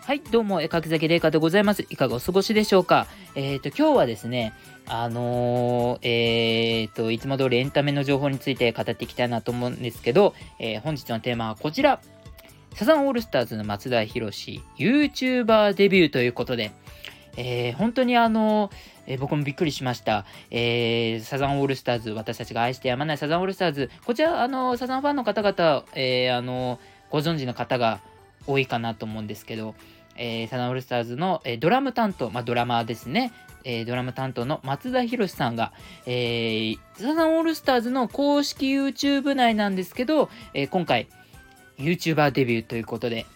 はい、どうも、絵描き酒玲香でございます。いかがお過ごしでしょうか？えっ、ー、と、今日はですね、あのー、えっ、ー、と、いつも通りエンタメの情報について語っていきたいなと思うんですけど、え本日のテーマはこちら。サザンオールスターズの松田博士、YouTuber デビューということで、え本当にあのえ僕もびっくりしました、えサザンオールスターズ、私たちが愛してやまないサザンオールスターズ、こちら、あのサザンファンの方々、えあのご存知の方が多いかなと思うんですけど、えー、サザンオールスターズの、えー、ドラム担当、まあ、ドラマーですね、えー、ドラム担当の松田博さんが、えー、サザンオールスターズの公式 YouTube 内なんですけど、え、今回 YouTuber デビューということで、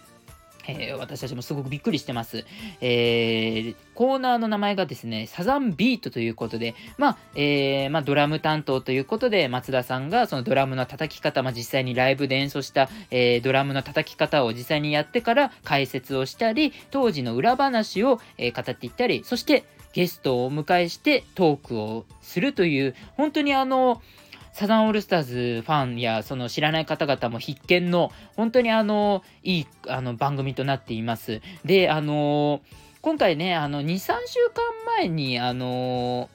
えー、私たちもすごくびっくりしてます。えー、コーナーの名前がですね、サザンビートということで、まあ、えー、まあ、ドラム担当ということで、松田さんがそのドラムの叩き方、まあ、実際にライブで演奏した、えドラムの叩き方を実際にやってから解説をしたり、当時の裏話を、え語っていったり、そしてゲストをお迎えしてトークをするという、本当にあの、サザンオールスターズファンやその知らない方々も必見の本当にあのいいあの番組となっています。で、あの今回ね、あの2、3週間前にあの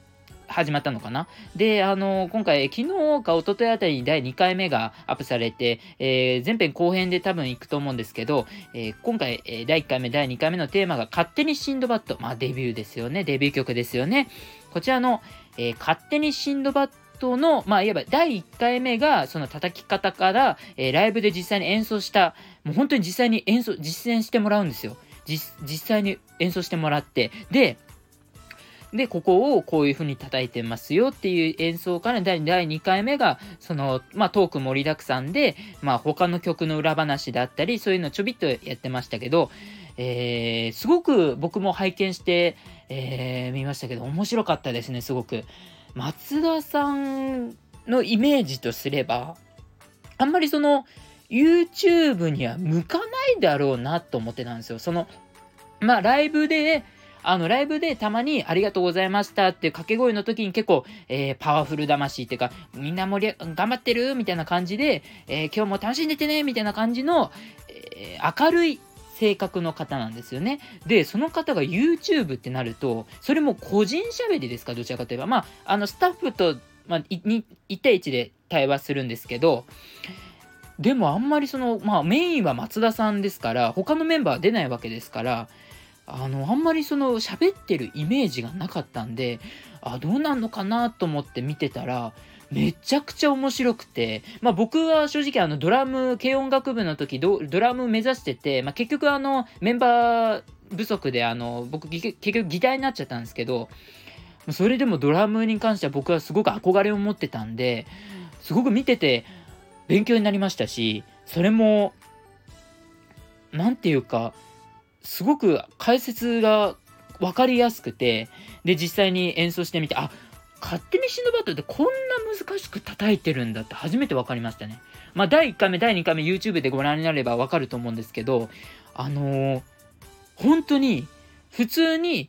始まったのかな？で、あの、今回、昨日か一昨日あたりに第2回目がアップされて、えー、前編後編で多分行くと思うんですけど、えー、今回、第1回目、第2回目のテーマが、勝手にシンドバッド。まあ、デビューですよね。デビュー曲ですよね。こちらの、え勝手にシンドバッドトの、まあ、いわば第1回目が、その叩き方から、えー、ライブで実際に演奏した、もう本当に実際に演奏、実践してもらうんですよ。実際に演奏してもらって、で、で、ここをこういう風に叩いてますよっていう演奏から第2回目が、その、まあ、トーク盛りだくさんで、まあ、他の曲の裏話だったり、そういうのちょびっとやってましたけど、えー、すごく僕も拝見して、えー、見ましたけど、面白かったですね、すごく。松田さんのイメージとすれば、あんまりその、YouTube には向かないだろうなと思ってたんですよ。その、まあ、ライブで、あの、ライブでたまにありがとうございましたっていう掛け声の時に結構、えー、パワフル魂っていうか、みんな盛り頑張ってるみたいな感じで、えー、今日も楽しんでてねみたいな感じの、えー、明るい性格の方なんですよね。で、その方が YouTube ってなると、それも個人喋りですか、どちらかといえば。まあ、あの、スタッフと、まあ、1対1で対話するんですけど、でもあんまりその、まあ、メインは松田さんですから、他のメンバーは出ないわけですから、あの、あんまりその喋ってるイメージがなかったんで、あ、どうなんのかなと思って見てたら、めちゃくちゃ面白くて、まあ僕は正直あのドラム、軽音楽部の時ドラム目指してて、まあ結局あのメンバー不足であの僕結局ギターになっちゃったんですけど、それでもドラムに関しては僕はすごく憧れを持ってたんで、すごく見てて勉強になりましたし、それも、なんていうか、すごく解説が分かりやすくて、で、実際に演奏してみて、あ、勝手にシンドバッドってこんな難しく叩いてるんだって初めて分かりましたね。まあ、第1回目、第2回目 YouTube でご覧になれば分かると思うんですけど、あのー、本当に普通に、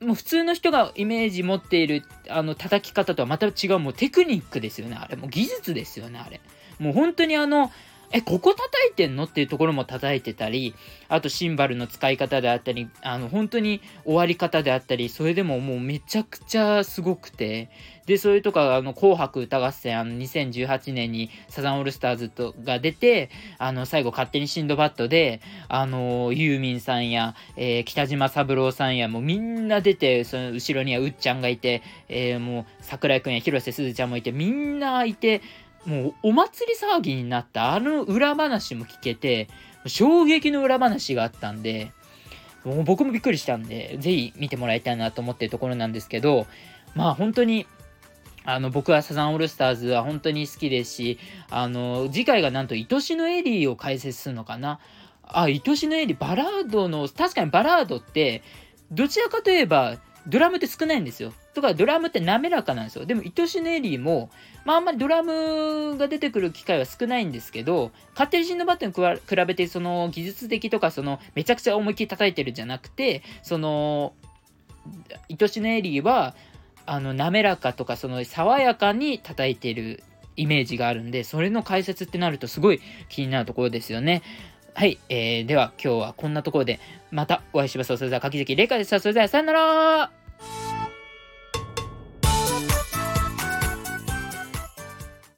もう普通の人がイメージ持っているあの叩き方とはまた違うもうテクニックですよね、あれ。もう技術ですよね、あれ。もう本当にあの、え、ここ叩いてんの？っていうところも叩いてたり、あとシンバルの使い方であったり、あの、本当に終わり方であったり、それでももうめちゃくちゃすごくて、で、それとか、あの、紅白歌合戦、あの、2018年にサザンオールスターズとが出て、あの、最後勝手にシンドバッドで、あの、ユーミンさんや、えー、北島三郎さんや、もうみんな出て、その後ろにはうっちゃんがいて、えー、もう桜井くんや広瀬すずちゃんもいて、みんないて、もうお祭り騒ぎになったあの裏話も聞けて、衝撃の裏話があったんで、もう僕もびっくりしたんで、ぜひ見てもらいたいなと思ってるところなんですけど、まあ本当に、あの、僕はサザンオールスターズは本当に好きですし、あの、次回がなんと愛しのエリーを解説するのかな。あ、愛しのエリー、バラードの、確かにバラードって、どちらかといえば、ドラムって少ないんですよ。とか、ドラムって滑らかなんですよ。でも、愛しのエリーも、まあ、あんまりドラムが出てくる機会は少ないんですけど、勝手にシンドバットに比べて、その、技術的とか、その、めちゃくちゃ思いっきり叩いてるんじゃなくて、その、愛しのエリーは、あの、滑らかとか、その、爽やかに叩いてるイメージがあるんで、それの解説ってなるとすごい気になるところですよね。はい、えー、では今日はこんなところでまたお会いしましょう。それでは、柿崎玲香でした。それでは、さよなら